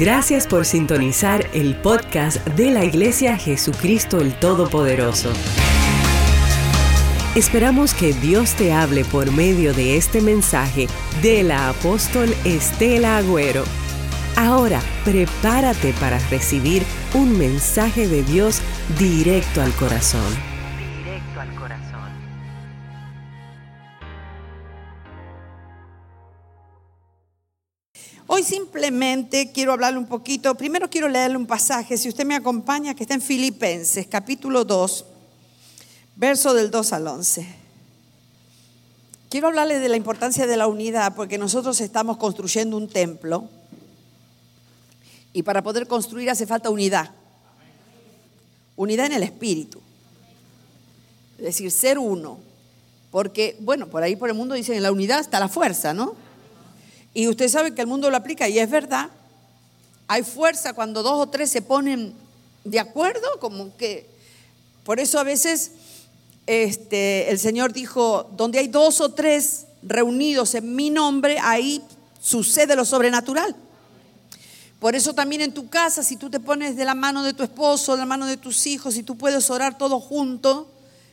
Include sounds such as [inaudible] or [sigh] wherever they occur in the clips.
Gracias por sintonizar el podcast de la Iglesia Jesucristo el Todopoderoso. Esperamos que Dios te hable por medio de este mensaje de la apóstol Estela Agüero. Ahora, prepárate para recibir un mensaje de Dios directo al corazón. Hoy simplemente quiero hablarle un poquito, primero quiero leerle un pasaje, si usted me acompaña, que está en Filipenses, capítulo 2, verso del 2 al 11. Quiero hablarle de la importancia de la unidad porque nosotros estamos construyendo un templo y para poder construir hace falta unidad. Unidad en el espíritu. Es decir, ser uno. Porque, bueno, por ahí por el mundo dicen en la unidad está la fuerza, ¿no? Y usted sabe que el mundo lo aplica y es verdad. Hay fuerza cuando dos o tres se ponen de acuerdo, como que... Por eso a veces este, el Señor dijo, donde hay dos o tres reunidos en mi nombre, ahí sucede lo sobrenatural. Por eso también en tu casa, si tú te pones de la mano de tu esposo, de la mano de tus hijos, y tú puedes orar todos juntos,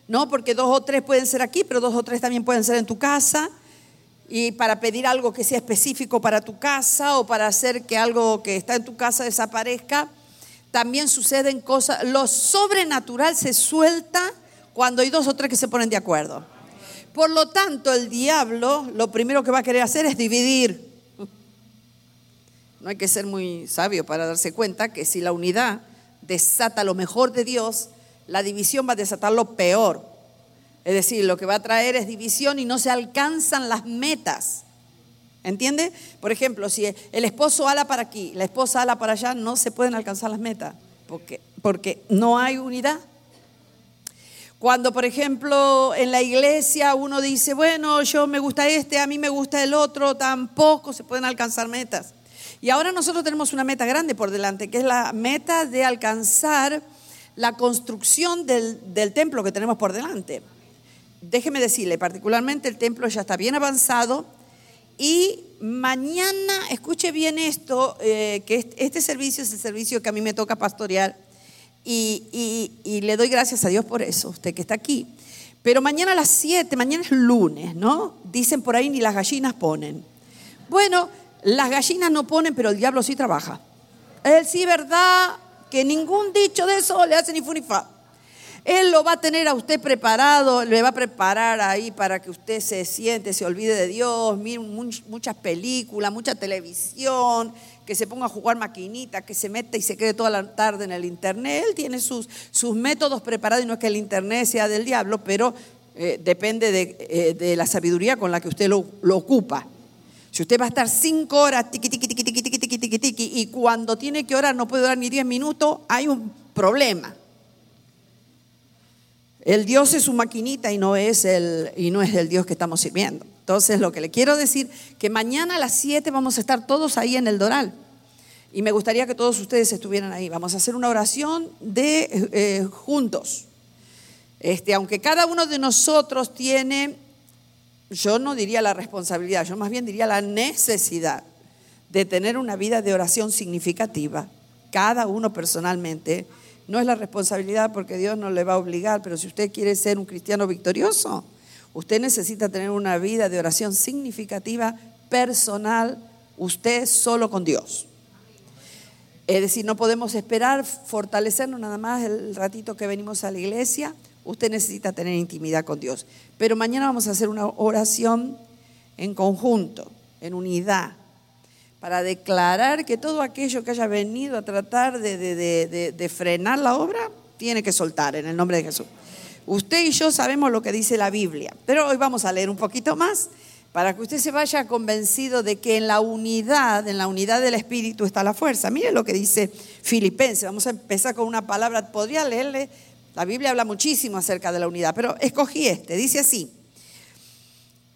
¿no? Porque dos o tres pueden ser aquí, pero dos o tres también pueden ser en tu casa. Y para pedir algo que sea específico para tu casa o para hacer que algo que está en tu casa desaparezca, también suceden cosas. Lo sobrenatural se suelta cuando hay dos o tres que se ponen de acuerdo. Por lo tanto, el diablo lo primero que va a querer hacer es dividir. No hay que ser muy sabio para darse cuenta que si la unidad desata lo mejor de Dios, la división va a desatar lo peor. Es decir, lo que va a traer es división y no se alcanzan las metas. ¿Entiende? Por ejemplo, si el esposo ala para aquí, la esposa ala para allá, no se pueden alcanzar las metas, porque, porque no hay unidad. Cuando, por ejemplo, en la iglesia uno dice, bueno, yo me gusta este, a mí me gusta el otro, tampoco se pueden alcanzar metas. Y ahora nosotros tenemos una meta grande por delante, que es la meta de alcanzar la construcción del, del templo que tenemos por delante. Déjeme decirle, particularmente el templo ya está bien avanzado y mañana, escuche bien esto, eh, que este servicio es el servicio que a mí me toca pastorear y, le doy gracias a Dios por eso, usted que está aquí. Pero mañana a las 7, mañana es lunes, ¿no? Dicen por ahí ni las gallinas ponen. Bueno, las gallinas no ponen, pero el diablo sí trabaja. Él sí, ¿verdad? Que ningún dicho de eso le hace ni funifa. Él lo va a tener a usted preparado, le va a preparar ahí para que usted se siente, se olvide de Dios, mire muchas películas, mucha televisión, que se ponga a jugar maquinita, que se meta y se quede toda la tarde en el Internet. Él tiene sus, sus métodos preparados y no es que el Internet sea del diablo, pero eh, depende de, eh, de, la sabiduría con la que usted lo, lo ocupa. Si usted va a estar cinco horas, tiqui, tiqui, tiqui, tiqui, tiqui, tiqui, tiqui, y cuando tiene que orar no puede orar ni diez minutos, hay un problema. El Dios es su maquinita y no es el, y no es el Dios que estamos sirviendo. Entonces, lo que le quiero decir, que mañana a las 7 vamos a estar todos ahí en el Doral. Y me gustaría que todos ustedes estuvieran ahí. Vamos a hacer una oración de eh, juntos. Este, aunque cada uno de nosotros tiene, yo no diría la responsabilidad, yo más bien diría la necesidad de tener una vida de oración significativa, cada uno personalmente. No es la responsabilidad porque Dios no le va a obligar, pero si usted quiere ser un cristiano victorioso, Usted necesita tener una vida de oración significativa, personal, usted solo con Dios. Es decir, no podemos esperar fortalecernos nada más el ratito que venimos a la iglesia. Usted necesita tener intimidad con Dios. Pero mañana vamos a hacer una oración en conjunto, en unidad, para declarar que todo aquello que haya venido a tratar de, frenar la obra, tiene que soltar en el nombre de Jesús. Usted y yo sabemos lo que dice la Biblia, pero hoy vamos a leer un poquito más para que usted se vaya convencido de que en la unidad, en la unidad del Espíritu está la fuerza. Mire lo que dice Filipenses. Vamos a empezar con una palabra. Podría leerle, la Biblia habla muchísimo acerca de la unidad, pero escogí este. Dice así,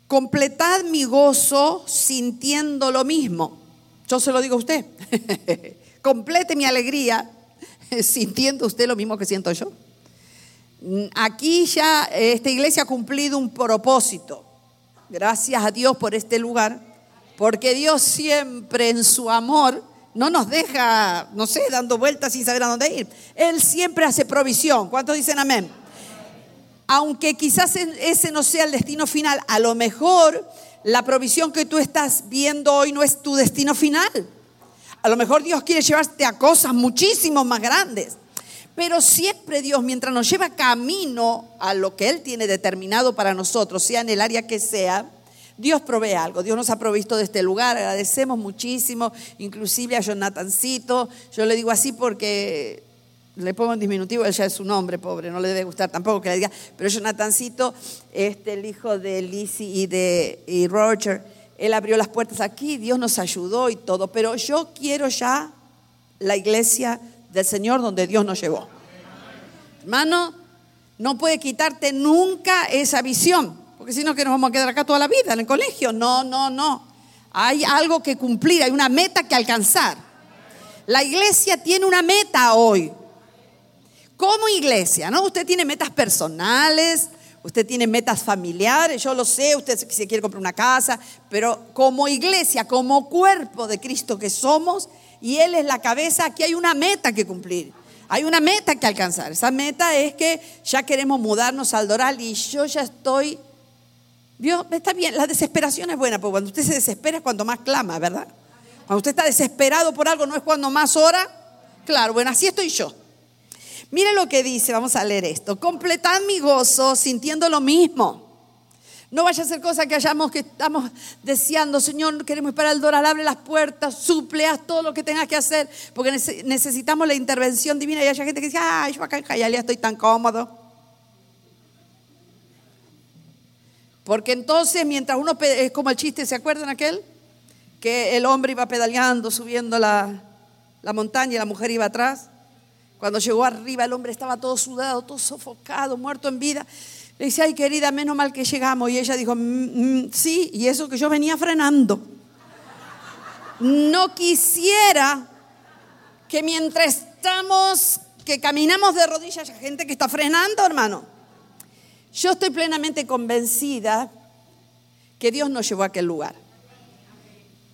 completad mi gozo sintiendo lo mismo. Yo se lo digo a usted. [laughs] Complete mi alegría [laughs] sintiendo usted lo mismo que siento yo. Aquí ya esta iglesia ha cumplido un propósito. Gracias a Dios por este lugar, porque Dios siempre en su amor no nos deja, no sé, dando vueltas sin saber a dónde ir. Él siempre hace provisión. ¿Cuántos dicen amén? Aunque quizás ese no sea el destino final, a lo mejor la provisión que tú estás viendo hoy no es tu destino final. A lo mejor Dios quiere llevarte a cosas muchísimo más grandes. Pero siempre Dios, mientras nos lleva camino a lo que Él tiene determinado para nosotros, sea en el área que sea, Dios provee algo. Dios nos ha provisto de este lugar. Agradecemos muchísimo, inclusive a Jonathancito. Yo le digo así porque le pongo en diminutivo, él ya es su nombre, pobre, no le debe gustar tampoco que le diga. Pero Jonathancito, este, el hijo de Lizzie y de y Roger, él abrió las puertas aquí, Dios nos ayudó y todo. Pero yo quiero ya la iglesia del Señor donde Dios nos llevó. Hermano, no puede quitarte nunca esa visión, porque si no que nos vamos a quedar acá toda la vida en el colegio. No, no, no. Hay algo que cumplir, hay una meta que alcanzar. La iglesia tiene una meta hoy. Como iglesia, ¿no? Usted tiene metas personales, usted tiene metas familiares, yo lo sé, usted se quiere comprar una casa, pero como iglesia, como cuerpo de Cristo que somos, y Él es la cabeza, aquí hay una meta que cumplir. Hay una meta que alcanzar. Esa meta es que ya queremos mudarnos al Doral y yo ya estoy... Dios, está bien, la desesperación es buena, porque cuando usted se desespera es cuando más clama, ¿verdad? Cuando usted está desesperado por algo, ¿no es cuando más ora? Claro, bueno, así estoy yo. Mire lo que dice, vamos a leer esto. Completad mi gozo sintiendo lo mismo no vaya a ser cosa que hayamos que estamos deseando, Señor, queremos esperar el Doral, abre las puertas, supleas todo lo que tengas que hacer, porque necesitamos la intervención divina. Y hay gente que dice, ay, yo acá en Jayalía estoy tan cómodo. Porque entonces, mientras uno, es como el chiste, ¿se acuerdan aquel? Que el hombre iba pedaleando, subiendo la, la montaña y la mujer iba atrás. Cuando llegó arriba, el hombre estaba todo sudado, todo sofocado, muerto en vida. Le dice, ay querida, menos mal que llegamos. Y ella dijo, mm, mm, sí, y eso que yo venía frenando. No quisiera que mientras estamos, que caminamos de rodillas, haya gente que está frenando, hermano. Yo estoy plenamente convencida que Dios nos llevó a aquel lugar.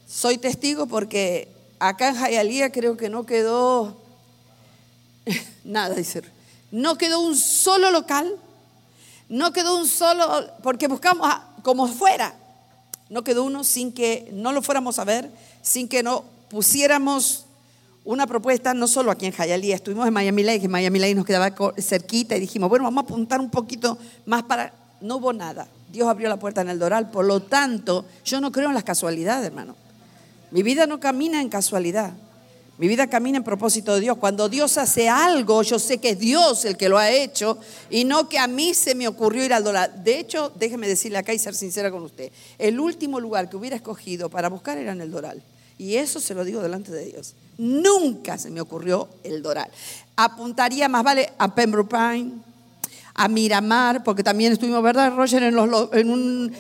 Soy testigo porque acá en Jayalía creo que no quedó [laughs] nada, dice. No quedó un solo local no quedó un solo, porque buscamos como fuera. No quedó uno sin que no lo fuéramos a ver, sin que no pusiéramos una propuesta, no solo aquí en Hialeah, estuvimos en Miami Lake, en Miami Lake nos quedaba cerquita y dijimos, bueno, vamos a apuntar un poquito más para... No hubo nada. Dios abrió la puerta en el Doral, por lo tanto, yo no creo en las casualidades, hermano. Mi vida no camina en casualidad. Mi vida camina en propósito de Dios. Cuando Dios hace algo, yo sé que es Dios el que lo ha hecho y no que a mí se me ocurrió ir al dólar. De hecho, déjeme decirle acá y ser sincera con usted. El último lugar que hubiera escogido para buscar era en el Doral. Y eso se lo digo delante de Dios. Nunca se me ocurrió el Doral. Apuntaría más vale a Pembroke Pine, a Miramar, porque también estuvimos, ¿verdad, Roger? En los, en,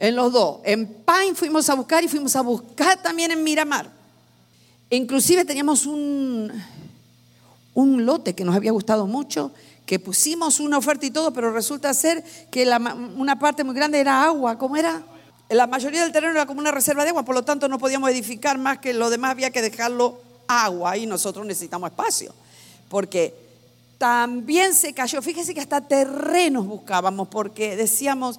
en los dos. En Pine fuimos a buscar y fuimos a buscar también en Miramar. Inclusive teníamos un, un lote que nos había gustado mucho, que pusimos una oferta y todo, pero resulta ser que una parte muy grande era agua. ¿Cómo era? La mayoría del terreno era como una reserva de agua, por lo tanto no podíamos edificar más que lo demás había que dejarlo agua y nosotros necesitamos espacio. Porque también se cayó, fíjese que hasta terrenos buscábamos, porque decíamos,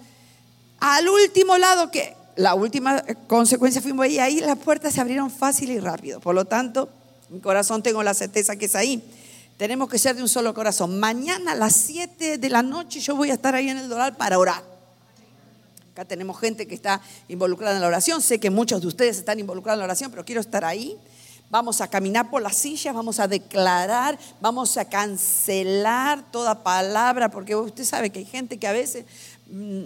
al último lado que la última consecuencia fuimos ahí, ahí las puertas se abrieron fácil y rápido. Por lo tanto, mi corazón tengo la certeza que es ahí. Tenemos que ser de un solo corazón. Mañana a las 7 de la noche yo voy a estar ahí en el Doral para orar. Acá tenemos gente que está involucrada en la oración. Sé que muchos de ustedes están involucrados en la oración, pero quiero estar ahí. Vamos a caminar por las sillas, vamos a declarar, vamos a cancelar toda palabra, porque usted sabe que hay gente que a veces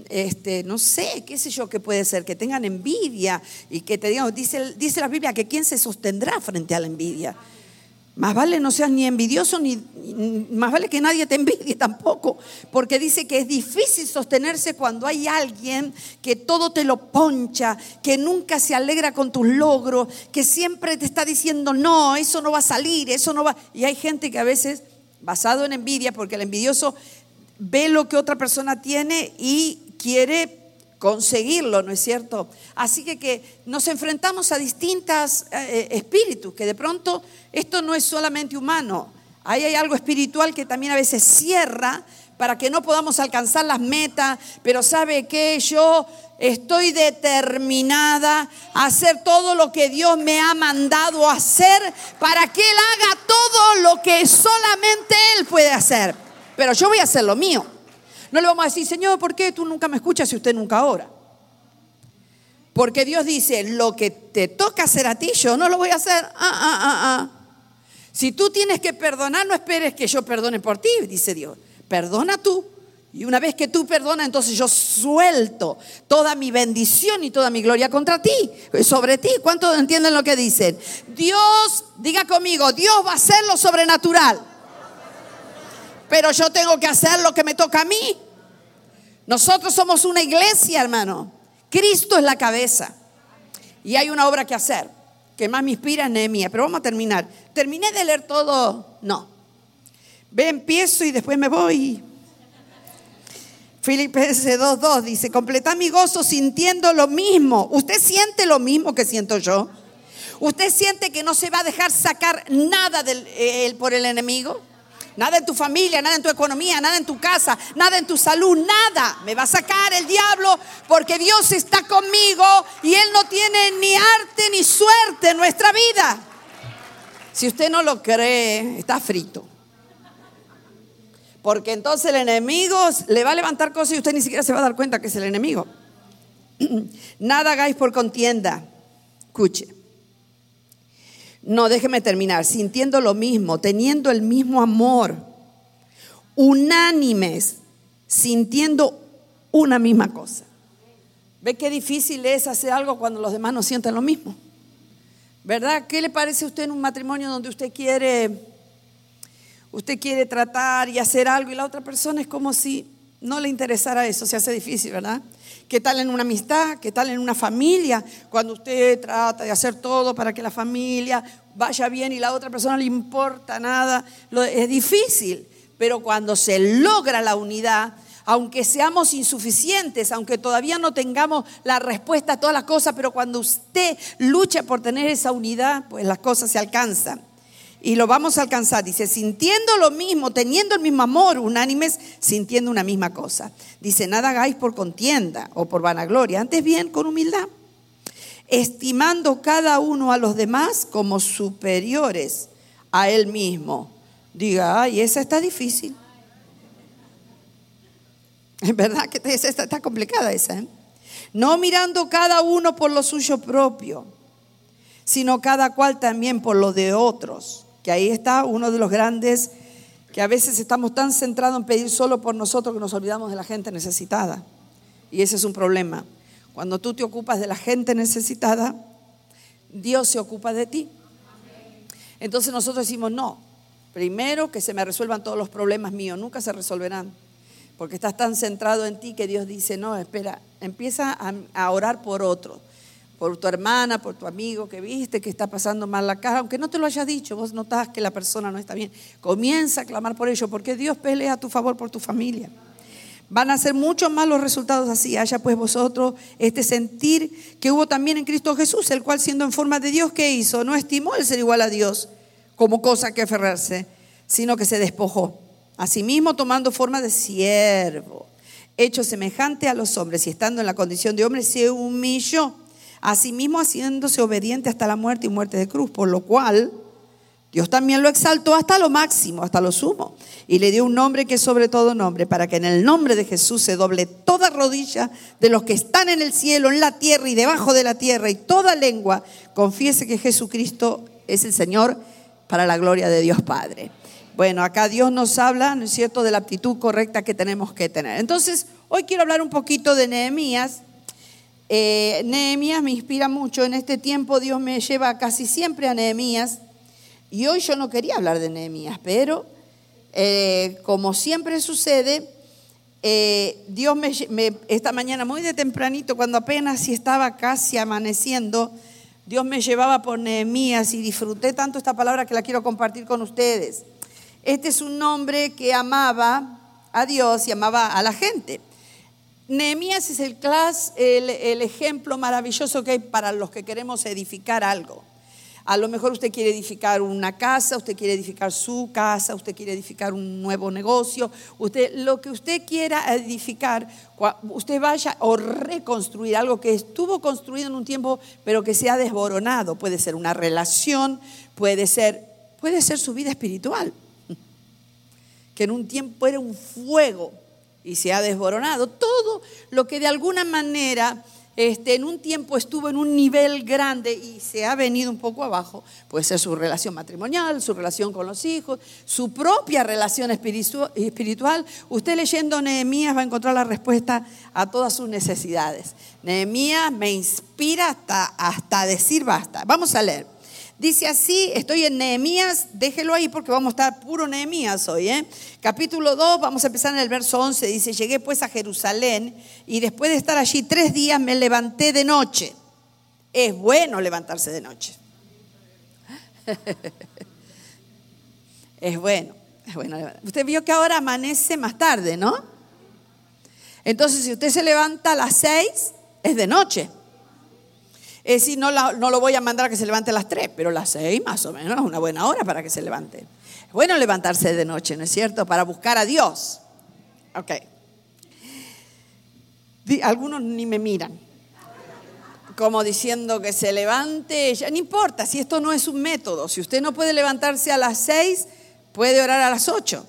este, no sé, qué sé yo qué puede ser, que tengan envidia y que te digan, dice, dice la Biblia que quién se sostendrá frente a la envidia. Más vale no seas ni envidioso, ni más vale que nadie te envidie [laughs] tampoco, porque dice que es difícil sostenerse cuando hay alguien que todo te lo poncha, que nunca se alegra con tus logros, que siempre te está diciendo, no, eso no va a salir, eso no va. Y hay gente que a veces, basado en envidia, porque el envidioso ve lo que otra persona tiene y quiere conseguirlo, ¿no es cierto? Así que, que nos enfrentamos a distintos eh, espíritus, que de pronto esto no es solamente humano, ahí hay algo espiritual que también a veces cierra para que no podamos alcanzar las metas, pero sabe que yo estoy determinada a hacer todo lo que Dios me ha mandado hacer para que Él haga todo lo que solamente Él puede hacer. Pero yo voy a hacer lo mío. No le vamos a decir, Señor, ¿por qué tú nunca me escuchas si usted nunca ora? Porque Dios dice, lo que te toca hacer a ti, yo no lo voy a hacer. Ah, ah, ah, ah. Si tú tienes que perdonar, no esperes que yo perdone por ti, dice Dios perdona tú. Y una vez que tú perdonas, entonces yo suelto toda mi bendición y toda mi gloria contra ti, sobre ti. ¿Cuántos entienden lo que dicen? Dios, diga conmigo, Dios va a hacer lo sobrenatural. Pero yo tengo que hacer lo que me toca a mí. Nosotros somos una iglesia, hermano. Cristo es la cabeza. Y hay una obra que hacer, que más me inspira es Nehemia. Pero vamos a terminar. ¿Terminé de leer todo? No. Ve, empiezo y después me voy. Filipenses 2.2 dice, completa mi gozo sintiendo lo mismo. ¿Usted siente lo mismo que siento yo? ¿Usted siente que no se va a dejar sacar nada del, eh, por el enemigo? Nada en tu familia, nada en tu economía, nada en tu casa, nada en tu salud, nada. Me va a sacar el diablo porque Dios está conmigo y Él no tiene ni arte ni suerte en nuestra vida. Si usted no lo cree, está frito. Porque entonces el enemigo le va a levantar cosas y usted ni siquiera se va a dar cuenta que es el enemigo. [clears throat] Nada hagáis por contienda. Escuche. No, déjeme terminar. Sintiendo lo mismo, teniendo el mismo amor, unánimes, sintiendo una misma cosa. ¿Ve qué difícil es hacer algo cuando los demás no sienten lo mismo? ¿Verdad? ¿Qué le parece a usted en un matrimonio donde usted quiere usted quiere tratar y hacer algo y la otra persona es como si no le interesara eso, se hace difícil, ¿verdad? ¿Qué tal en una amistad? ¿Qué tal en una familia? Cuando usted trata de hacer todo para que la familia vaya bien y la otra persona no le importa nada, es difícil. Pero cuando se logra la unidad, aunque seamos insuficientes, aunque todavía no tengamos la respuesta a todas las cosas, pero cuando usted lucha por tener esa unidad, pues las cosas se alcanzan y lo vamos a alcanzar. Dice, sintiendo lo mismo, teniendo el mismo amor, unánimes, sintiendo una misma cosa. Dice, nada hagáis por contienda o por vanagloria, antes bien con humildad, estimando cada uno a los demás como superiores a él mismo. Diga, ay, esa está difícil. [laughs] Es verdad que esa está, está complicada esa. ¿eh? No mirando cada uno por lo suyo propio, sino cada cual también por lo de otros que ahí está uno de los grandes, que a veces estamos tan centrados en pedir solo por nosotros que nos olvidamos de la gente necesitada. Y ese es un problema. Cuando tú te ocupas de la gente necesitada, Dios se ocupa de ti. Entonces nosotros decimos, no, primero que se me resuelvan todos los problemas míos, nunca se resolverán. Porque estás tan centrado en ti que Dios dice, no, espera, empieza a, a orar por otros por tu hermana, por tu amigo que viste que está pasando mal la cara, aunque no te lo haya dicho, vos notás que la persona no está bien. Comienza a clamar por ello, porque Dios pelea a tu favor por tu familia. Van a ser muchos más los resultados así. Haya pues vosotros este sentir que hubo también en Cristo Jesús, el cual siendo en forma de Dios, ¿qué hizo? No estimó el ser igual a Dios como cosa que aferrarse, sino que se despojó. Asimismo tomando forma de siervo, hecho semejante a los hombres y estando en la condición de hombre, se humilló asimismo haciéndose obediente hasta la muerte y muerte de cruz, por lo cual Dios también lo exaltó hasta lo máximo, hasta lo sumo, y le dio un nombre que es sobre todo nombre, para que en el nombre de Jesús se doble toda rodilla de los que están en el cielo, en la tierra y debajo de la tierra, y toda lengua confiese que Jesucristo es el Señor para la gloria de Dios Padre. Bueno, acá Dios nos habla, ¿no es cierto?, de la actitud correcta que tenemos que tener. Entonces, hoy quiero hablar un poquito de Nehemías eh, Nehemías me inspira mucho. En este tiempo Dios me lleva casi siempre a Nehemías. Y hoy yo no quería hablar de Nehemías, pero eh, como siempre sucede, eh, Dios me, esta mañana muy de tempranito, cuando apenas si estaba casi amaneciendo, Dios me llevaba por Nehemías y disfruté tanto esta palabra que la quiero compartir con ustedes. Este es un hombre que amaba a Dios y amaba a la gente. Nehemías es el, el ejemplo maravilloso que hay para los que queremos edificar algo. A lo mejor usted quiere edificar una casa, usted quiere edificar su casa, usted quiere edificar un nuevo negocio, usted lo que usted quiera edificar, usted vaya o reconstruir algo que estuvo construido en un tiempo pero que se ha desboronado, puede ser una relación, puede ser puede ser su vida espiritual, [laughs] que en un tiempo era un fuego y se ha desboronado, todo lo que de alguna manera este, en un tiempo estuvo en un nivel grande y se ha venido un poco abajo, puede ser su relación matrimonial, su relación con los hijos, su propia relación espiritual. Usted leyendo Nehemías va a encontrar la respuesta a todas sus necesidades. Nehemías me inspira hasta, hasta decir basta. Vamos a leer. Dice así, estoy en Nehemías, déjelo ahí porque vamos a estar puro Nehemías hoy. ¿eh? Capítulo 2, vamos a empezar en el verso 11, dice, llegué pues a Jerusalén y después de estar allí tres días me levanté de noche. Es bueno levantarse de noche. [laughs] es bueno, es bueno. Usted vio que ahora amanece más tarde, ¿no? Entonces, si usted se levanta a las seis, es de noche. Es decir, no, lo voy a mandar a que se levante a las 3, pero las 6 más o menos una buena hora para que se levante. Es bueno levantarse de noche, ¿no es cierto? Para buscar a Dios. Ok. Algunos ni me miran. Como diciendo que se levante, ya no importa, si esto no es un método. Si usted no puede levantarse a las 6, puede orar a las 8.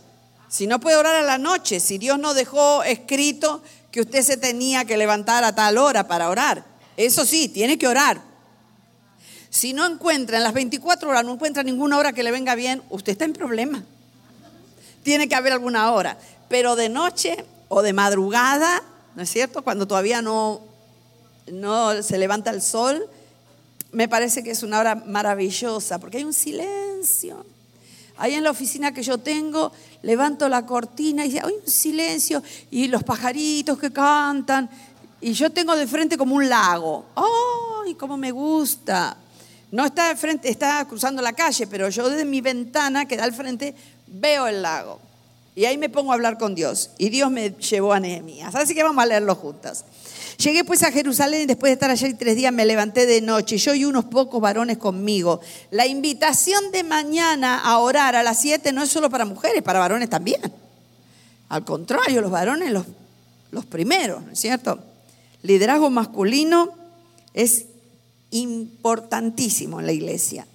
Si no puede orar a la noche, si Dios no dejó escrito que usted se tenía que levantar a tal hora para orar, eso sí, tiene que orar. Si no encuentra en las 24 horas, no encuentra ninguna hora que le venga bien, usted está en problema. Tiene que haber alguna hora. Pero de noche o de madrugada, ¿no es cierto? Cuando todavía no, no se levanta el sol, me parece que es una hora maravillosa, porque hay un silencio. Ahí en la oficina que yo tengo, levanto la cortina y hay un silencio y los pajaritos que cantan y yo tengo de frente como un lago. ¡Ay, cómo me gusta! No está de frente, está cruzando la calle, pero yo desde mi ventana que da al frente veo el lago. Y ahí me pongo a hablar con Dios. Y Dios me llevó a Nehemías. Así que vamos a leerlo juntos. Llegué pues a Jerusalén y después de estar allí tres días me levanté de noche, yo y unos pocos varones conmigo. La invitación de mañana a orar a las siete no es solo para mujeres, para varones también. Al contrario, los varones los, los primeros, ¿no es cierto? Liderazgo masculino es importantísimo en la iglesia.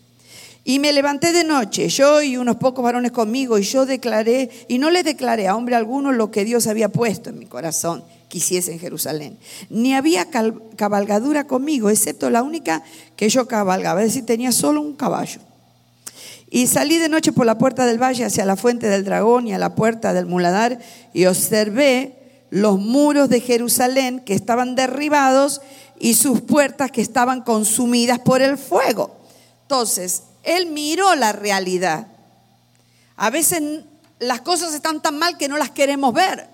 Y me levanté de noche, yo y unos pocos varones conmigo, y yo declaré, y no le declaré a hombre alguno lo que Dios había puesto en mi corazón, quisiese en Jerusalén. Ni había cabalgadura conmigo, excepto la única que yo cabalgaba, es decir, tenía solo un caballo. Y salí de noche por la puerta del valle hacia la fuente del dragón y a la puerta del muladar, y observé los muros de Jerusalén que estaban derribados y sus puertas que estaban consumidas por el fuego. Entonces, él miró la realidad. A veces las cosas están tan mal que no las queremos ver,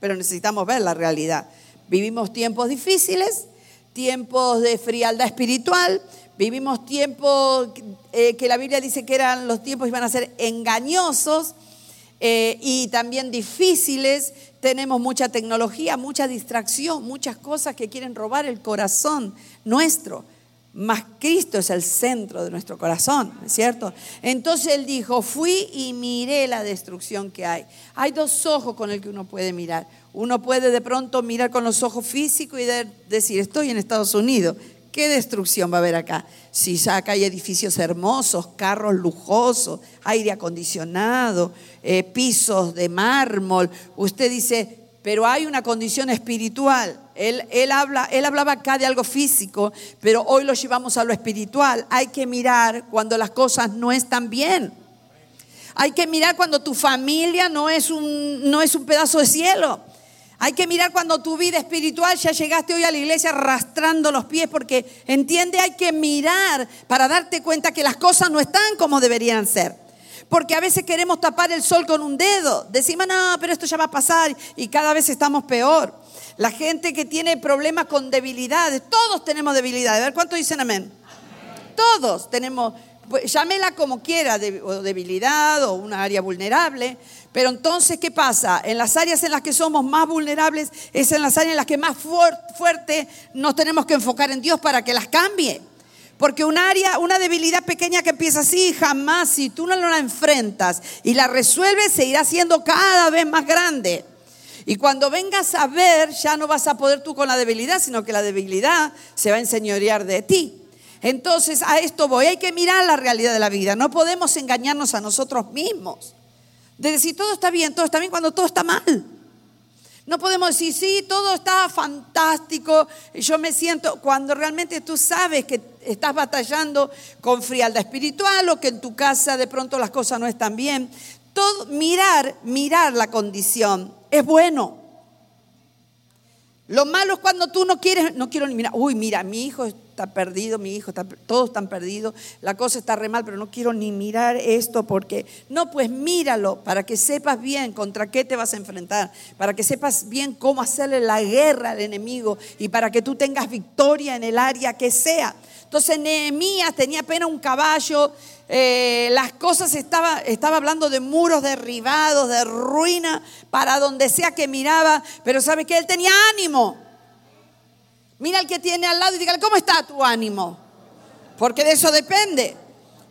pero necesitamos ver la realidad. Vivimos tiempos difíciles, tiempos de frialdad espiritual, vivimos tiempos eh, que la Biblia dice que eran los tiempos iban a ser engañosos eh, y también difíciles, tenemos mucha tecnología, mucha distracción, muchas cosas que quieren robar el corazón nuestro. Mas Cristo es el centro de nuestro corazón, ¿es cierto? Entonces él dijo, fui y miré la destrucción que hay. Hay dos ojos con el que uno puede mirar. Uno puede de pronto mirar con los ojos físicos y decir, estoy en Estados Unidos, ¿Qué destrucción va a haber acá? Si acá hay edificios hermosos, carros lujosos, aire acondicionado, eh, pisos de mármol. Usted dice, pero hay una condición espiritual. Él, él, habla, él hablaba acá de algo físico, pero hoy lo llevamos a lo espiritual. Hay que mirar cuando las cosas no están bien. Hay que mirar cuando tu familia no es un, no es un pedazo de cielo. Hay que mirar cuando tu vida espiritual ya llegaste hoy a la iglesia arrastrando los pies, porque entiende, hay que mirar para darte cuenta que las cosas no están como deberían ser. Porque a veces queremos tapar el sol con un dedo. Decimos, no, pero esto ya va a pasar y cada vez estamos peor. La gente que tiene problemas con debilidades, todos tenemos debilidades. A ver, ¿cuántos dicen amén? Todos tenemos pues, llámela como quiera, debilidad o una área vulnerable. Pero entonces, ¿qué pasa? En las áreas en las que somos más vulnerables es en las áreas en las que más fuerte nos tenemos que enfocar en Dios para que las cambie. Porque área, una debilidad pequeña que empieza así, jamás, si tú no la enfrentas y la resuelves, se irá haciendo cada vez más grande. Y cuando vengas a ver, ya no vas a poder tú con la debilidad, sino que la debilidad se va a enseñorear de ti. Entonces, a esto voy. Hay que mirar la realidad de la vida. No podemos engañarnos a nosotros mismos. De decir, todo está bien, todo está bien cuando todo está mal. No podemos decir, sí, todo está fantástico, yo me siento, cuando realmente tú sabes que estás batallando con frialdad espiritual o que en tu casa de pronto las cosas no están bien. Todo, mirar, mirar la condición es bueno. Lo malo es cuando tú no quieres, no quiero ni mirar, uy, mira, mi hijo está perdido, mi hijo está, todos están perdidos, la cosa está re mal, pero no quiero ni mirar esto porque, no, pues míralo para que sepas bien contra qué te vas a enfrentar, para que sepas bien cómo hacerle la guerra al enemigo y para que tú tengas victoria en el área que sea. Entonces Nehemías tenía apenas un caballo, eh, las cosas estaba, estaba hablando de muros derribados, de ruina, para donde sea que miraba, pero sabe que él tenía ánimo. Mira al que tiene al lado y dígale, ¿cómo está tu ánimo? Porque de eso depende.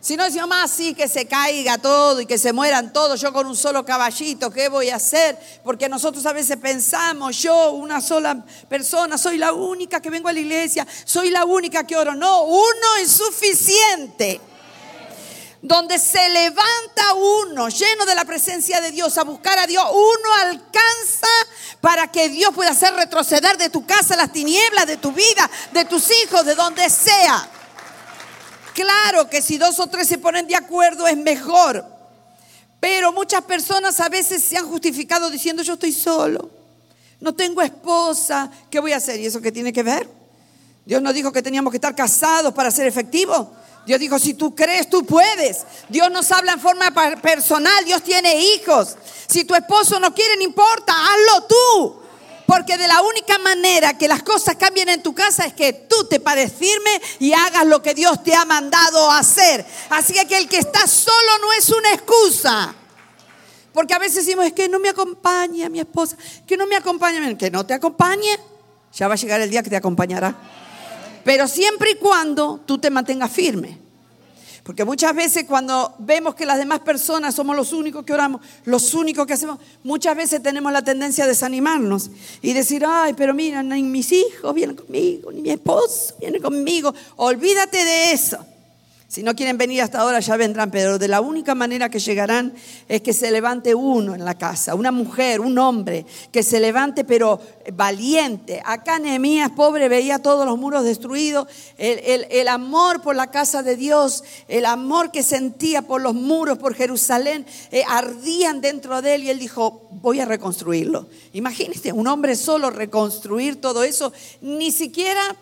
Si no decimos más, sí, que se caiga todo y que se mueran todos, yo con un solo caballito, ¿qué voy a hacer? Porque nosotros a veces pensamos, yo, una sola persona, soy la única que vengo a la iglesia, soy la única que oro. No, uno es suficiente donde se levanta uno lleno de la presencia de Dios a buscar a Dios, uno alcanza para que Dios pueda hacer retroceder de tu casa las tinieblas, de tu vida, de tus hijos, de donde sea. Claro que si dos o tres se ponen de acuerdo es mejor, pero muchas personas a veces se han justificado diciendo yo estoy solo, no tengo esposa, ¿qué voy a hacer? ¿Y eso qué tiene que ver? Dios nos dijo que teníamos que estar casados para ser efectivos. Dios dijo, si tú crees, tú puedes. Dios nos habla en forma personal, Dios tiene hijos. Si tu esposo no quiere, no importa, hazlo tú. Porque de la única manera que las cosas cambien en tu casa es que tú te pares firme y hagas lo que Dios te ha mandado hacer. Así que el que está solo no es una excusa. Porque a veces decimos, es que no me acompaña mi esposa, que no me acompaña, que no te acompañe. Ya va a llegar el día que te acompañará. Pero siempre y cuando tú te mantengas firme. Porque muchas veces cuando vemos que las demás personas somos los únicos que oramos, los únicos que hacemos, muchas veces tenemos la tendencia a desanimarnos y decir, ay, pero mira, ni mis hijos vienen conmigo, ni mi esposo viene conmigo. Olvídate de eso. Si no quieren venir hasta ahora, ya vendrán, pero de la única manera que llegarán es que se levante uno en la casa, una mujer, un hombre, que se levante pero valiente. Acá Nehemías, pobre, veía todos los muros destruidos, el, amor por la casa de Dios, el amor que sentía por los muros, por Jerusalén, eh, ardían dentro de él y él dijo, voy a reconstruirlo. Imagínese, un hombre solo reconstruir todo eso, ni siquiera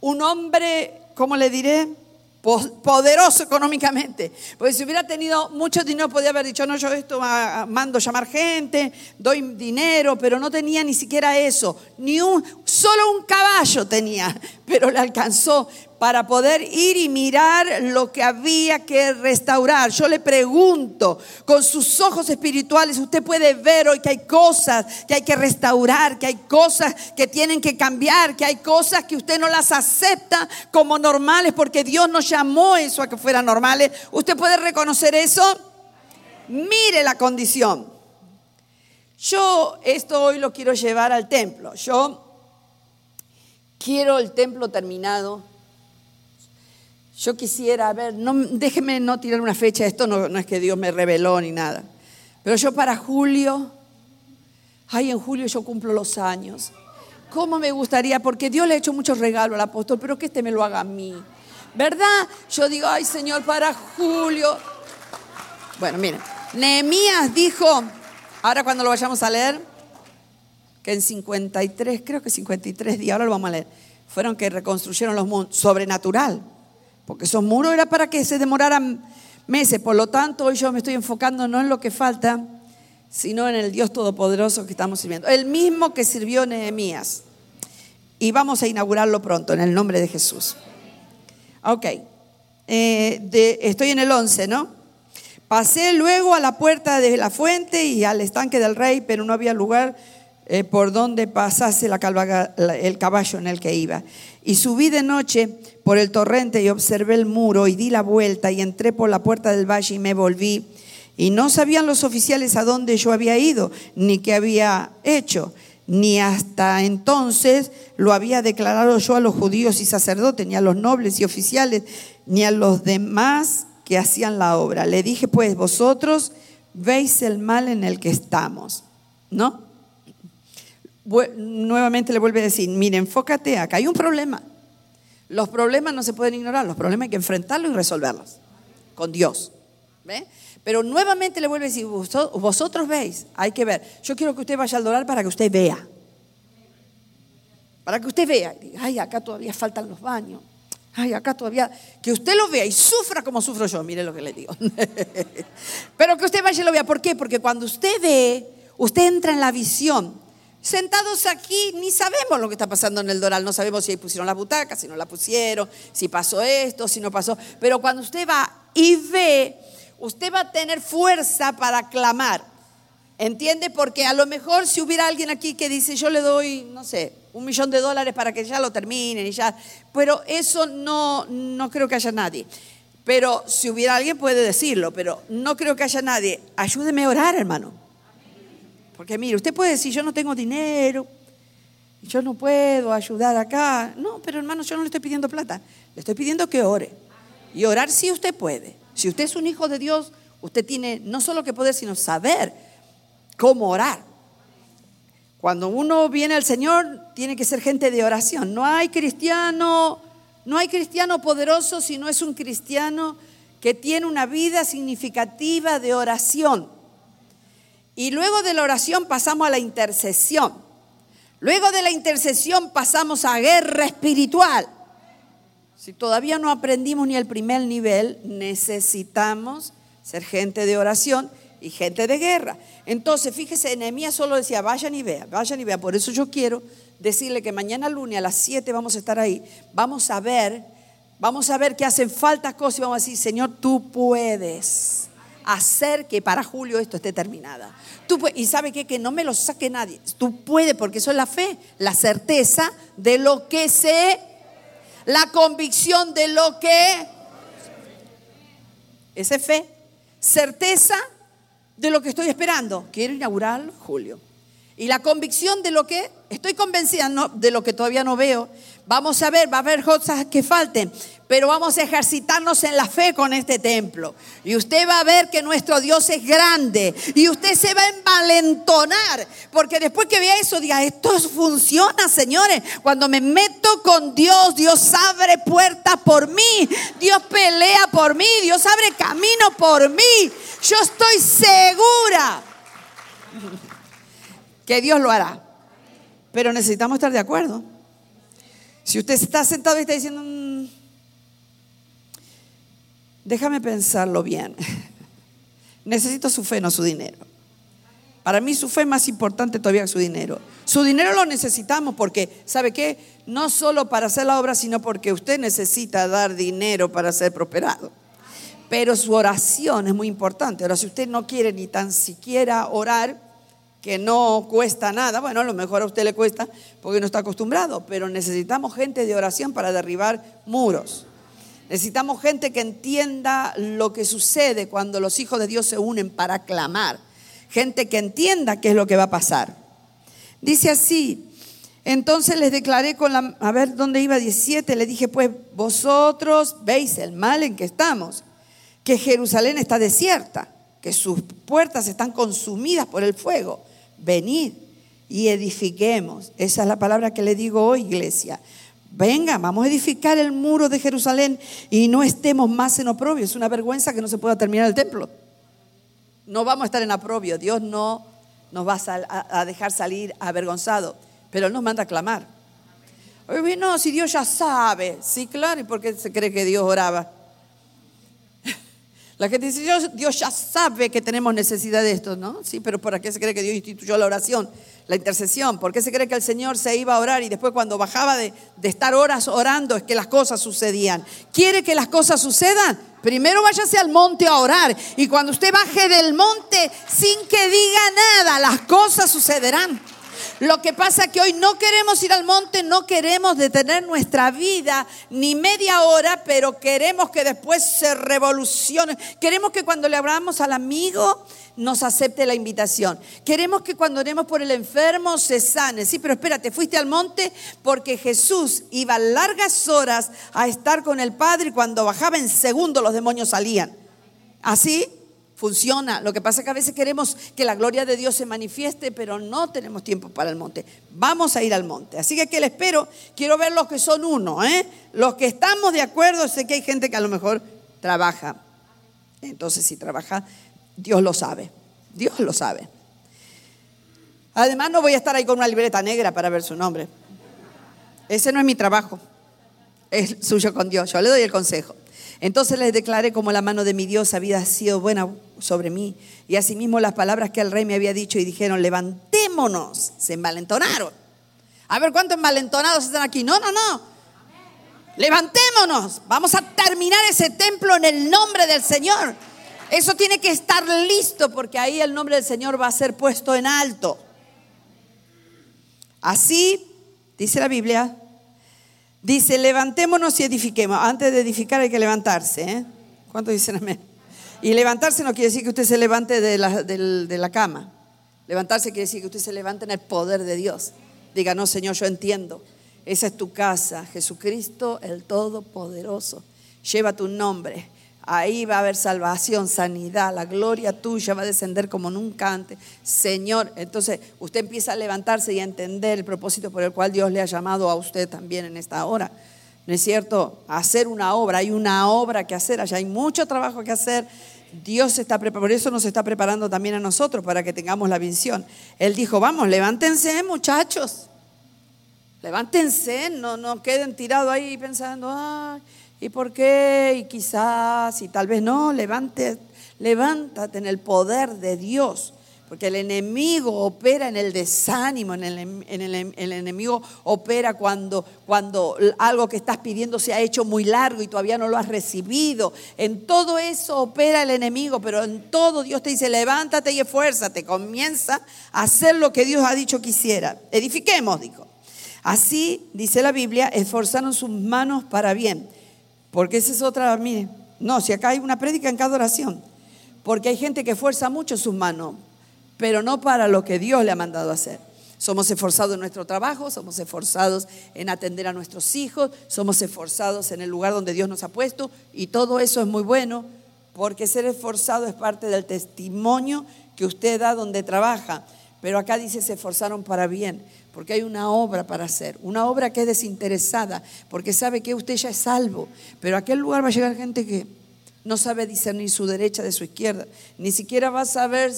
un hombre, ¿cómo le diré? Poderoso económicamente. Porque si hubiera tenido mucho dinero, podía haber dicho, no, yo esto mando llamar gente, doy dinero, pero no tenía ni siquiera eso. Ni un, solo un caballo tenía, [laughs] pero le alcanzó para poder ir y mirar lo que había que restaurar. Yo le pregunto, con sus ojos espirituales, usted puede ver hoy que hay cosas que hay que restaurar, que hay cosas que tienen que cambiar, que hay cosas que usted no las acepta como normales porque Dios nos llamó eso a que fueran normales. ¿Usted puede reconocer eso? Mire la condición. Yo esto hoy lo quiero llevar al templo. Yo quiero el templo terminado yo quisiera, a ver, no, déjeme no tirar una fecha, esto no, no es que Dios me reveló ni nada, pero yo para julio, ay, en julio yo cumplo los años. ¿Cómo me gustaría? Porque Dios le ha hecho muchos regalos al apóstol, pero que este me lo haga a mí. ¿Verdad? Yo digo, ay Señor, para julio. Bueno, miren, Nehemías dijo, ahora cuando lo vayamos a leer, que en 53, creo que 53 días, ahora lo vamos a leer, fueron que reconstruyeron los mundos, sobrenatural. Porque esos muros era para que se demoraran meses. Por lo tanto, hoy yo me estoy enfocando no en lo que falta, sino en el Dios Todopoderoso que estamos sirviendo. El mismo que sirvió Nehemías. Y vamos a inaugurarlo pronto en el nombre de Jesús. Ok. eh, estoy en el 11, ¿no? Pasé luego a la puerta de la fuente y al estanque del rey, pero no había lugar eh, por donde pasase la el caballo en el que iba. Y subí de noche por el torrente y observé el muro y di la vuelta y entré por la puerta del valle y me volví. Y no sabían los oficiales a dónde yo había ido, ni qué había hecho, ni hasta entonces lo había declarado yo a los judíos y sacerdotes, ni a los nobles y oficiales, ni a los demás que hacían la obra. Le dije, pues, vosotros veis el mal en el que estamos, ¿no? Nuevamente le vuelve a decir, mire, enfócate acá, hay un problema. Los problemas no se pueden ignorar, los problemas hay que enfrentarlos y resolverlos con Dios. Pero nuevamente le vuelve a decir, vosotros veis, hay que ver. Yo quiero que usted vaya al dorar para que usted vea. Para que usted vea. Ay, acá todavía faltan los baños. Ay, acá todavía. Que usted lo vea y sufra como sufro yo. Mire lo que le digo. [laughs] Pero que usted vaya y lo vea. ¿Por qué? Porque cuando usted ve, usted entra en la visión Sentados aquí ni sabemos lo que está pasando en el Doral, no sabemos si pusieron la butaca, si no la pusieron, si pasó esto, si no pasó. Pero cuando usted va y ve, usted va a tener fuerza para clamar. ¿Entiende? Porque a lo mejor si hubiera alguien aquí que dice, yo le doy, no sé, un millón de dólares para que ya lo terminen y ya. Pero eso no, no creo que haya nadie. Pero si hubiera alguien puede decirlo, pero no creo que haya nadie. Ayúdeme a orar, hermano. Porque mire, usted puede decir, yo no tengo dinero, yo no puedo ayudar acá. No, pero hermano, yo no le estoy pidiendo plata, le estoy pidiendo que ore. Y orar sí usted puede. Si usted es un hijo de Dios, usted tiene no solo que poder, sino saber cómo orar. Cuando uno viene al Señor, tiene que ser gente de oración. No hay cristiano, no hay cristiano poderoso si no es un cristiano que tiene una vida significativa de oración. Y luego de la oración pasamos a la intercesión. Luego de la intercesión pasamos a guerra espiritual. Si todavía no aprendimos ni el primer nivel, necesitamos ser gente de oración y gente de guerra. Entonces, fíjese, Nehemías solo decía, vayan y vean, vayan y vean. Por eso yo quiero decirle que mañana lunes a las 7 vamos a estar ahí. Vamos a ver, vamos a ver que hacen falta cosas y vamos a decir, Señor, tú puedes hacer que para julio esto esté terminada. Tú y sabe qué? que no me lo saque nadie. Tú puedes porque eso es la fe, la certeza de lo que sé, la convicción de lo que esa es fe, certeza de lo que estoy esperando. Quiero inaugurarlo julio. Y la convicción de lo que estoy convencida de lo que todavía no veo. Vamos a ver, va a haber cosas que falten, pero vamos a ejercitarnos en la fe con este templo. Y usted va a ver que nuestro Dios es grande y usted se va a envalentonar, porque después que vea eso, diga, esto funciona, señores. Cuando me meto con Dios, Dios abre puertas por mí, Dios pelea por mí, Dios abre camino por mí. Yo estoy segura que Dios lo hará. Pero necesitamos estar de acuerdo. Si usted está sentado y está diciendo, déjame pensarlo bien, [laughs] necesito su fe, no su dinero. Para mí su fe es más importante todavía que su dinero. Su dinero lo necesitamos porque, ¿sabe qué? No solo para hacer la obra, sino porque usted necesita dar dinero para ser prosperado. Pero su oración es muy importante. Ahora, si usted no quiere ni tan siquiera orar, que no cuesta nada, bueno, a lo mejor a usted le cuesta porque no está acostumbrado, pero necesitamos gente de oración para derribar muros. Necesitamos gente que entienda lo que sucede cuando los hijos de Dios se unen para clamar. Gente que entienda qué es lo que va a pasar. Dice así, entonces les declaré con la, a ver dónde iba 17, le dije, pues vosotros veis el mal en que estamos, que Jerusalén está desierta, que sus puertas están consumidas por el fuego venid y edifiquemos. Esa es la palabra que le digo hoy, iglesia. Venga, vamos a edificar el muro de Jerusalén y no estemos más en oprobio. Es una vergüenza que no se pueda terminar el templo. No vamos a estar en oprobio. Dios no nos va a dejar salir avergonzado, pero Él nos manda a clamar. No, si Dios ya sabe. Sí, claro, ¿y por qué se cree que Dios oraba? [laughs] La gente dice, Dios, Dios ya sabe que tenemos necesidad de esto, ¿no? Sí, pero ¿para qué se cree que Dios instituyó la oración, la intercesión? ¿Por qué se cree que el Señor se iba a orar y después cuando bajaba de, de estar horas orando es que las cosas sucedían? ¿Quiere que las cosas sucedan? Primero váyase al monte a orar y cuando usted baje del monte sin que diga nada, las cosas sucederán. Lo que pasa es que hoy no queremos ir al monte, no queremos detener nuestra vida ni media hora, pero queremos que después se revolucione. Queremos que cuando le hablamos al amigo nos acepte la invitación. Queremos que cuando oremos por el enfermo se sane. Sí, pero espérate, fuiste al monte porque Jesús iba largas horas a estar con el Padre y cuando bajaba en segundo los demonios salían. Así funciona. Lo que pasa es que a veces queremos que la gloria de Dios se manifieste, pero no tenemos tiempo para el monte. Vamos a ir al monte. Así que aquí le espero. Quiero ver los que son uno, ¿eh? Los que estamos de acuerdo. Sé que hay gente que a lo mejor trabaja. Entonces, si trabaja, Dios lo sabe. Dios lo sabe. Además, no voy a estar ahí con una libreta negra para ver su nombre. Ese no es mi trabajo. Es suyo con Dios. Yo le doy el consejo. Entonces les declaré como la mano de mi Dios había sido buena sobre mí. Y asimismo las palabras que el rey me había dicho y dijeron, levantémonos. Se envalentonaron. A ver, ¿cuántos envalentonados están aquí? No, no, no. Levantémonos. Vamos a terminar ese templo en el nombre del Señor. Eso tiene que estar listo porque ahí el nombre del Señor va a ser puesto en alto. Así, dice la Biblia, Dice, levantémonos y edifiquemos. Antes de edificar hay que levantarse. ¿eh? ¿Cuántos dicen amén? Y levantarse no quiere decir que usted se levante de la, de la cama. Levantarse quiere decir que usted se levante en el poder de Dios. Diga, no, Señor, yo entiendo. Esa es tu casa. Jesucristo, el Todopoderoso. Lleva tu nombre. Ahí va a haber salvación, sanidad, la gloria tuya va a descender como nunca antes. Señor, entonces usted empieza a levantarse y a entender el propósito por el cual Dios le ha llamado a usted también en esta hora. ¿No es cierto? Hacer una obra, hay una obra que hacer, allá hay mucho trabajo que hacer. Dios está por eso nos está preparando también a nosotros para que tengamos la visión. Él dijo, vamos, levántense muchachos, levántense, no, no queden tirados ahí pensando, ay ¿Y por qué? Y quizás, y tal vez no, levante, levántate en el poder de Dios. Porque el enemigo opera en el desánimo, en el, en el, enemigo opera cuando, cuando algo que estás pidiendo se ha hecho muy largo y todavía no lo has recibido. En todo eso opera el enemigo, pero en todo Dios te dice, levántate y esfuérzate, comienza a hacer lo que Dios ha dicho que hiciera. Edifiquemos, dijo. Así, dice la Biblia, esforzaron sus manos para bien porque esa es otra, mire, no, si acá hay una prédica en cada oración. Porque hay gente que fuerza mucho sus manos, pero no para lo que Dios le ha mandado hacer. Somos esforzados en nuestro trabajo, somos esforzados en atender a nuestros hijos, somos esforzados en el lugar donde Dios nos ha puesto y todo eso es muy bueno porque ser esforzado es parte del testimonio que usted da donde trabaja. Pero acá dice se esforzaron para bien porque hay una obra para hacer, una obra que es desinteresada, porque sabe que usted ya es salvo, pero a aquel lugar va a llegar gente que no sabe discernir su derecha de su izquierda, ni siquiera va a saber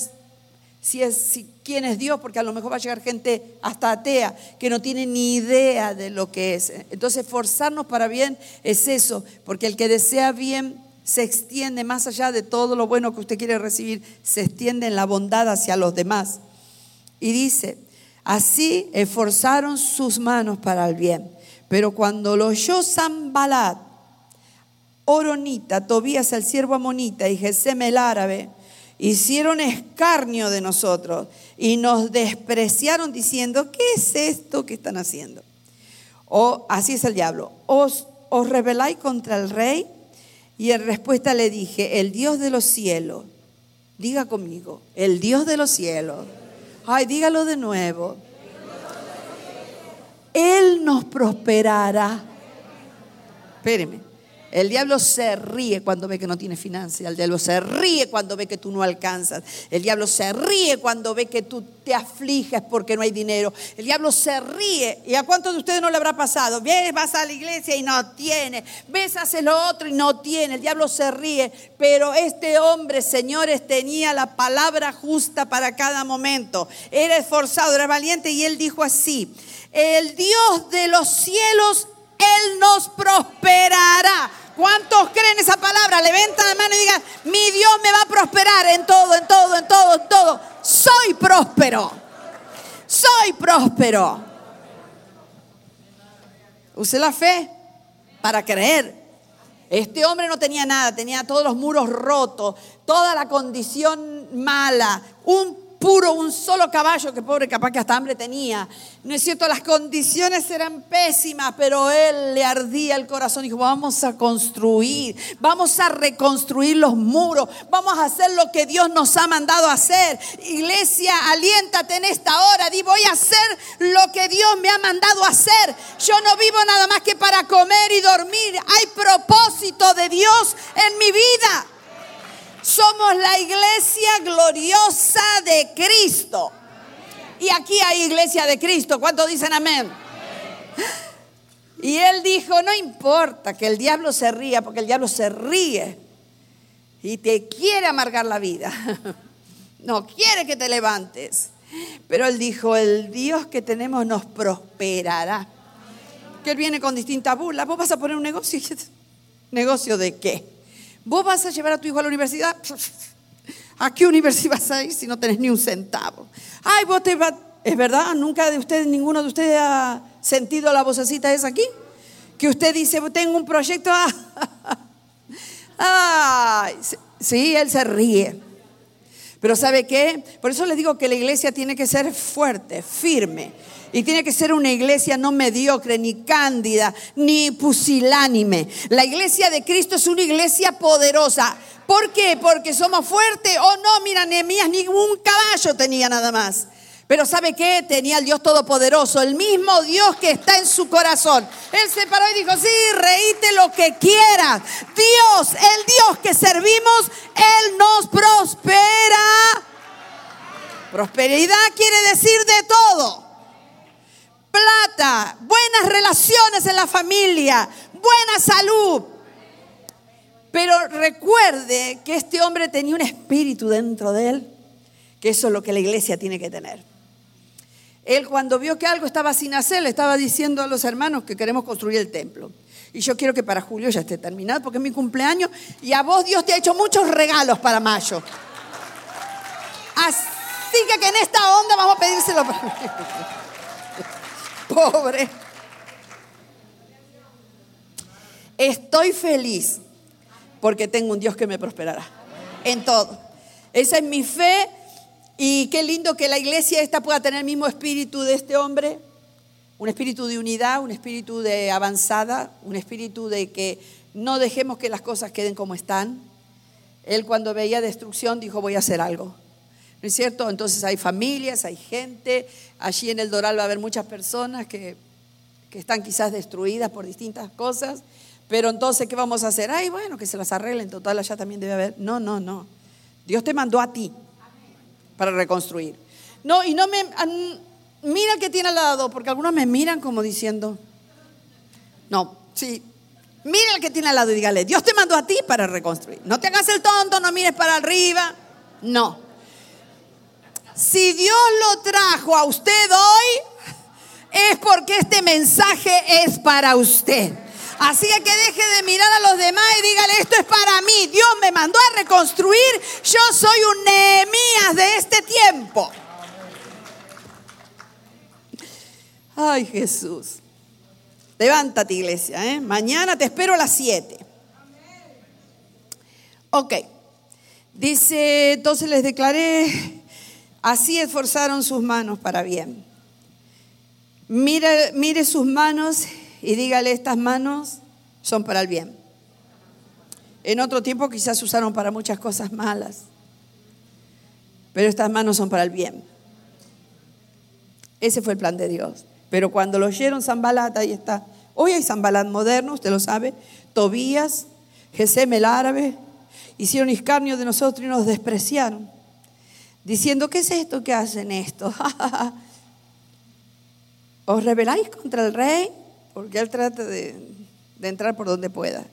si es, si, quién es Dios, porque a lo mejor va a llegar gente hasta atea que no tiene ni idea de lo que es. Entonces, forzarnos para bien es eso, porque el que desea bien se extiende más allá de todo lo bueno que usted quiere recibir, se extiende en la bondad hacia los demás. Y dice, Así esforzaron sus manos para el bien. Pero cuando lo oyó Zambalat, Oronita, Tobías el siervo amonita y Gesem el árabe, hicieron escarnio de nosotros y nos despreciaron diciendo, ¿qué es esto que están haciendo? O así es el diablo, os, os rebeláis contra el rey y en respuesta le dije, el Dios de los cielos, diga conmigo, el Dios de los cielos Ay, dígalo de nuevo. Él nos prosperará. Espéreme. El diablo se ríe cuando ve que no tiene finanzas. El diablo se ríe cuando ve que tú no alcanzas. El diablo se ríe cuando ve que tú te afliges porque no hay dinero. El diablo se ríe. ¿Y a cuántos de ustedes no le habrá pasado? Ves, vas a la iglesia y no tiene. Ves, haces lo otro y no tiene. El diablo se ríe. Pero este hombre, señores, tenía la palabra justa para cada momento. Era esforzado, era valiente y él dijo así. El Dios de los cielos él nos prosperará. ¿Cuántos creen esa palabra? Levanta la mano y diga, mi Dios declarar en todo, en todo, en todo, en todo, soy próspero. Soy próspero. Use la fe para creer. Este hombre no tenía nada, tenía todos los muros rotos, toda la condición mala, un puro, un solo caballo, que pobre capaz que hasta hambre tenía. No es cierto, las condiciones eran pésimas, pero él le ardía el corazón. Dijo, vamos a construir, vamos a reconstruir los muros, vamos a hacer lo que Dios nos ha mandado hacer. Iglesia, aliéntate en esta hora, di, voy a hacer lo que Dios me ha mandado hacer. Yo no vivo nada más que para comer y dormir. Hay propósito de Dios en mi vida. Somos la iglesia gloriosa de Cristo. Y aquí hay iglesia de Cristo. ¿Cuántos dicen amén? Y él dijo, no importa que el diablo se ría, porque el diablo se ríe y te quiere amargar la vida. [laughs] No quiere que te levantes. Pero él dijo, el Dios que tenemos nos prosperará. Que él viene con distintas burlas. Vos vas a poner un negocio. [laughs] ¿Negocio de qué? ¿Vos vas a llevar a tu hijo a la universidad? ¿A qué universidad vas a ir si no tenés ni un centavo? Ay, vos te vas... ¿Es verdad? ¿Nunca de ustedes, ninguno de ustedes ha sentido la vocecita esa aquí? Que usted dice, tengo un proyecto. [laughs] Ay, sí, él se ríe. Pero ¿sabe qué? Por eso les digo que la iglesia tiene que ser fuerte, firme. Y tiene que ser una iglesia no mediocre, ni cándida, ni pusilánime. La iglesia de Cristo es una iglesia poderosa. ¿Por qué? Porque somos fuertes. Oh no, mira, Nehemías ningún caballo tenía nada más. Pero ¿sabe qué? Tenía el Dios Todopoderoso, el mismo Dios que está en su corazón. Él se paró y dijo, sí, reíte lo que quieras. Dios, el Dios que servimos, Él nos prospera. Prosperidad quiere decir de todo plata, buenas relaciones en la familia, buena salud. Pero recuerde que este hombre tenía un espíritu dentro de él, que eso es lo que la iglesia tiene que tener. Él cuando vio que algo estaba sin hacer, le estaba diciendo a los hermanos que queremos construir el templo. Y yo quiero que para julio ya esté terminado, porque es mi cumpleaños y a vos Dios te ha hecho muchos regalos para mayo. Así que, que en esta onda vamos a pedírselo para pobre. Estoy feliz porque tengo un Dios que me prosperará en todo. Esa es mi fe y qué lindo que la iglesia esta pueda tener el mismo espíritu de este hombre, un espíritu de unidad, un espíritu de avanzada, un espíritu de que no dejemos que las cosas queden como están. Él cuando veía destrucción dijo voy a hacer algo. ¿No es cierto? Entonces hay familias, hay gente, allí en el Doral va a haber muchas personas que, están quizás destruidas por distintas cosas, pero entonces, ¿qué vamos a hacer? Ay, bueno, que se las arreglen, total, allá también debe haber. No, no, no. Dios te mandó a ti para reconstruir. No, y no me... Mira que tiene al lado, porque algunos me miran como diciendo, no, sí, mira el que tiene al lado y dígale, Dios te mandó a ti para reconstruir. No te hagas el tonto, no mires para arriba. No, si Dios lo trajo a usted hoy, es porque este mensaje es para usted. Así que deje de mirar a los demás y dígale, esto es para mí. Dios me mandó a reconstruir. Yo soy un Nehemías de este tiempo. Ay, Jesús. Levántate, iglesia. ¿eh? Mañana te espero a las 7. Ok. Dice, entonces les declaré Así esforzaron sus manos para bien. Mire, mire sus manos y dígale, estas manos son para el bien. En otro tiempo quizás usaron para muchas cosas malas, pero estas manos son para el bien. Ese fue el plan de Dios. Pero cuando lo oyeron Zambalat, ahí está. Hoy hay Zambalat moderno, usted lo sabe. Tobías, Gesem el árabe, hicieron escarnio de nosotros y nos despreciaron diciendo, ¿qué es esto que hacen esto? [laughs] ¿Os rebeláis contra el rey? Porque él trata de, entrar por donde pueda.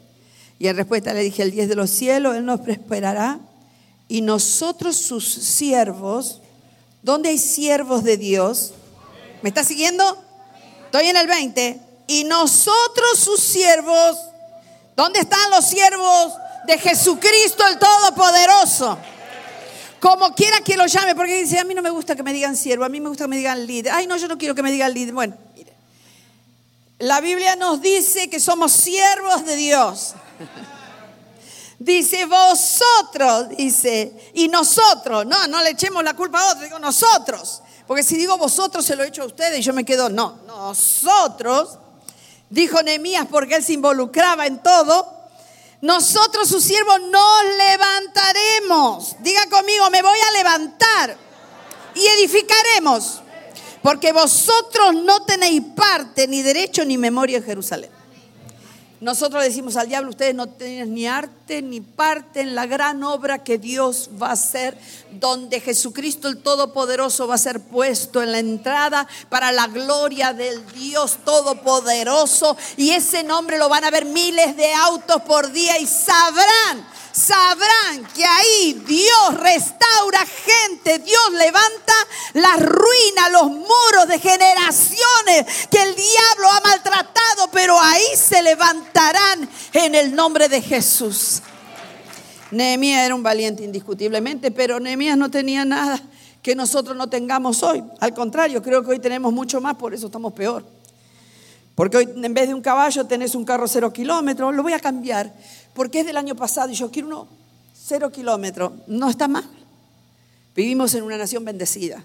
Y en respuesta le dije, el 10 de los cielos, Él nos prosperará. Y nosotros sus siervos, ¿dónde hay siervos de Dios? ¿Me está siguiendo? Estoy en el 20. Y nosotros sus siervos, ¿dónde están los siervos de Jesucristo el Todopoderoso? Como quiera que lo llame, porque dice, a mí no me gusta que me digan siervo, a mí me gusta que me digan líder. Ay, no, yo no quiero que me digan líder. Bueno, mire. La Biblia nos dice que somos siervos de Dios. Dice vosotros, dice, y nosotros, no, no le echemos la culpa a otros, digo nosotros. Porque si digo vosotros se lo he hecho a ustedes y yo me quedo, no, nosotros, dijo Nehemías porque él se involucraba en todo, nosotros, sus siervos, nos levantaremos. Diga conmigo, me voy a levantar y edificaremos. Porque vosotros no tenéis parte, ni derecho, ni memoria en Jerusalén. Nosotros decimos al diablo, ustedes no tienen ni arte ni parte en la gran obra que Dios va a hacer, donde Jesucristo el Todopoderoso va a ser puesto en la entrada para la gloria del Dios Todopoderoso. Y ese nombre lo van a ver miles de autos por día y sabrán sabrán que ahí Dios restaura gente, Dios levanta las ruinas, los muros de generaciones que el diablo ha maltratado, pero ahí se levantarán en el nombre de Jesús. Nehemías era un valiente indiscutiblemente, pero Nehemías no tenía nada que nosotros no tengamos hoy. Al contrario, creo que hoy tenemos mucho más, por eso estamos peor. Porque hoy en vez de un caballo tenés un carro cero kilómetros, lo voy a cambiar porque es del año pasado y yo quiero uno cero kilómetros. No está mal. Vivimos en una nación bendecida.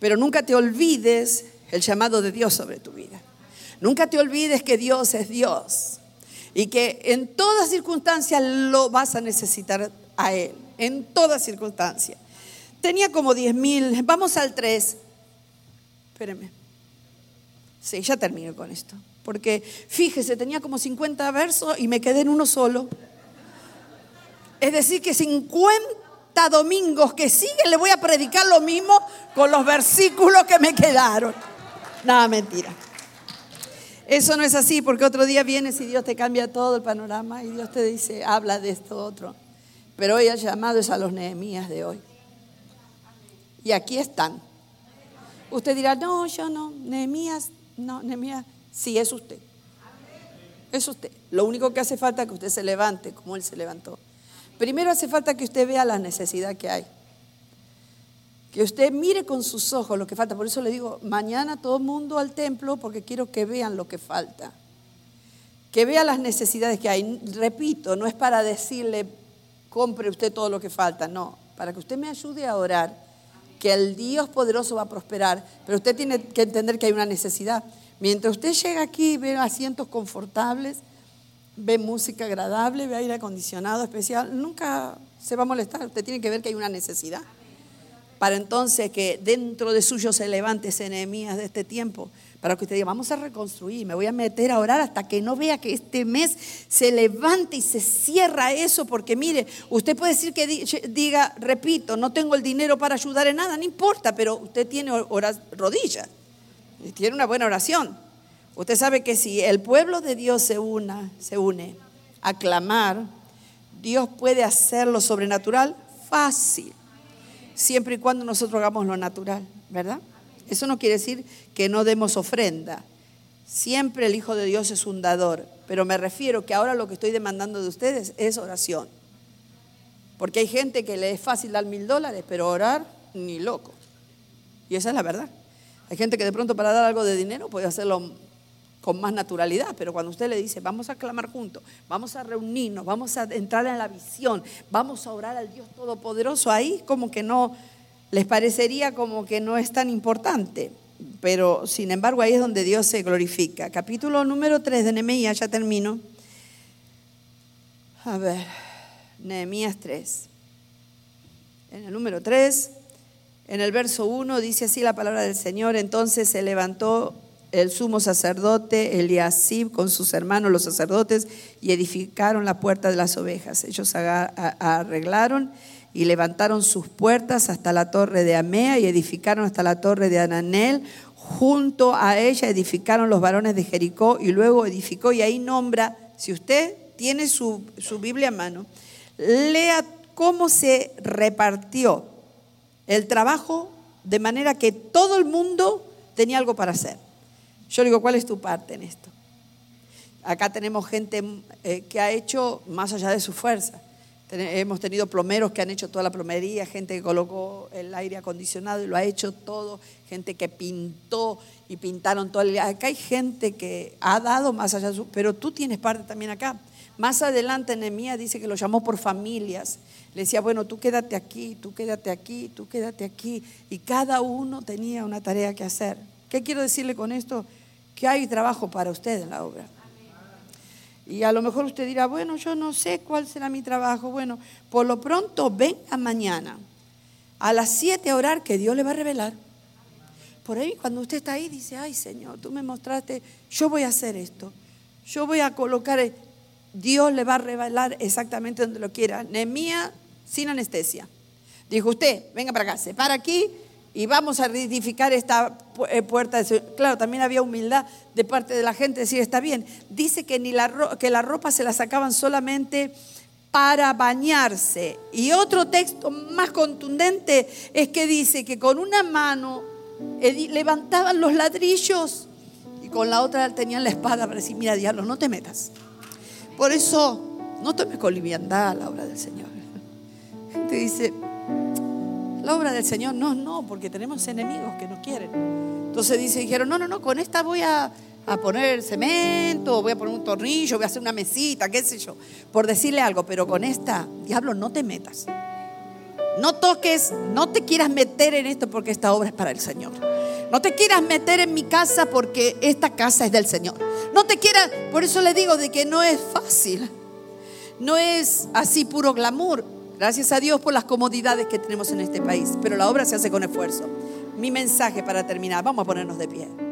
Pero nunca te olvides el llamado de Dios sobre tu vida. Nunca te olvides que Dios es Dios y que en todas circunstancias lo vas a necesitar a Él. En todas circunstancias. Tenía como 10 mil. Vamos al 3. Espéreme. Sí, ya termino con esto porque fíjese, tenía como 50 versos y me quedé en uno solo. Es decir, que 50 domingos que siguen le voy a predicar lo mismo con los versículos que me quedaron. Nada, mentira. Eso no es así, porque otro día vienes y Dios te cambia todo el panorama y Dios te dice, habla de esto otro. Pero hoy el llamado es a los Nehemías de hoy. Y aquí están. Usted dirá, no, yo no, Nehemías, no, Nehemías Sí, es usted. Es usted. Lo único que hace falta es que usted se levante como Él se levantó. Primero hace falta que usted vea la necesidad que hay. Que usted mire con sus ojos lo que falta. Por eso le digo, mañana todo el mundo al templo porque quiero que vean lo que falta. Que vea las necesidades que hay. Repito, no es para decirle, compre usted todo lo que falta. No, para que usted me ayude a orar. Que el Dios poderoso va a prosperar. Pero usted tiene que entender que hay una necesidad. Mientras usted llega aquí, ve asientos confortables, ve música agradable, ve aire acondicionado especial, nunca se va a molestar. Usted tiene que ver que hay una necesidad. Para entonces que dentro de suyo se levante ese de este tiempo, para que usted diga, vamos a reconstruir, me voy a meter a orar hasta que no vea que este mes se levante y se cierra eso, porque mire, usted puede decir que diga, repito, no tengo el dinero para ayudar en nada, no importa, pero usted tiene horas, tiene una buena oración. Usted sabe que si el pueblo de Dios se, una, se une a clamar, Dios puede hacer lo sobrenatural fácil, siempre y cuando nosotros hagamos lo natural, ¿verdad? Eso no quiere decir que no demos ofrenda. Siempre el Hijo de Dios es un dador, pero me refiero que ahora lo que estoy demandando de ustedes es oración. Porque hay gente que le es fácil dar mil dólares, pero orar ni loco. Y esa es la verdad. Hay gente que de pronto para dar algo de dinero puede hacerlo con más naturalidad, pero cuando usted le dice, vamos a clamar juntos, vamos a reunirnos, vamos a entrar en la visión, vamos a orar al Dios Todopoderoso, ahí como que no, les parecería como que no es tan importante, pero sin embargo ahí es donde Dios se glorifica. Capítulo número 3 de Nehemías, ya termino. A ver, Nehemías 3. En el número 3 en el verso 1 dice así la palabra del Señor, entonces se levantó el sumo sacerdote Eliasib con sus hermanos los sacerdotes y edificaron la puerta de las ovejas. Ellos arreglaron y levantaron sus puertas hasta la torre de Amea y edificaron hasta la torre de Ananel. Junto a ella edificaron los varones de Jericó y luego edificó y ahí nombra, si usted tiene su, su Biblia a mano, lea cómo se repartió el trabajo de manera que todo el mundo tenía algo para hacer. Yo digo, ¿cuál es tu parte en esto? Acá tenemos gente eh, que ha hecho más allá de su fuerza. hemos tenido plomeros que han hecho toda la plomería, gente que colocó el aire acondicionado y lo ha hecho todo, gente que pintó y pintaron todo. El... Acá hay gente que ha dado más allá, de su... pero tú tienes parte también acá. Más adelante Nehemías dice que lo llamó por familias. Le decía, bueno, tú quédate aquí, tú quédate aquí, tú quédate aquí. Y cada uno tenía una tarea que hacer. ¿Qué quiero decirle con esto? Que hay trabajo para usted en la obra. Y a lo mejor usted dirá, bueno, yo no sé cuál será mi trabajo. Bueno, por lo pronto venga mañana a las 7 a orar que Dios le va a revelar. Por ahí cuando usted está ahí dice, ay Señor, tú me mostraste, yo voy a hacer esto. Yo voy a colocar, Dios le va a revelar exactamente donde lo quiera. Nemía sin anestesia. Dijo usted, venga para acá, se para aquí y vamos a edificar esta eh, puerta. Claro, también había humildad de parte de la gente, decir, está bien. Dice que, ni la, que la ropa se la sacaban solamente para bañarse. Y otro texto más contundente es que dice que con una mano levantaban los ladrillos y con la otra tenían la espada para decir, mira, diablo, no te metas. Por eso, no tomes con liviandad la obra del Señor. [laughs] La gente dice, la obra del Señor, no, no, porque tenemos enemigos que no quieren. Entonces dice, dijeron, no, no, no, con esta voy a, poner cemento, voy a poner un tornillo, voy a hacer una mesita, qué sé yo, por decirle algo, pero con esta, diablo, no te metas. No toques, no te quieras meter en esto porque esta obra es para el Señor. No te quieras meter en mi casa porque esta casa es del Señor. No te quieras, por eso le digo de que no es fácil. No es así puro glamour. Gracias a Dios por las comodidades que tenemos en este país, pero la obra se hace con esfuerzo. Mi mensaje para terminar, vamos a ponernos de pie.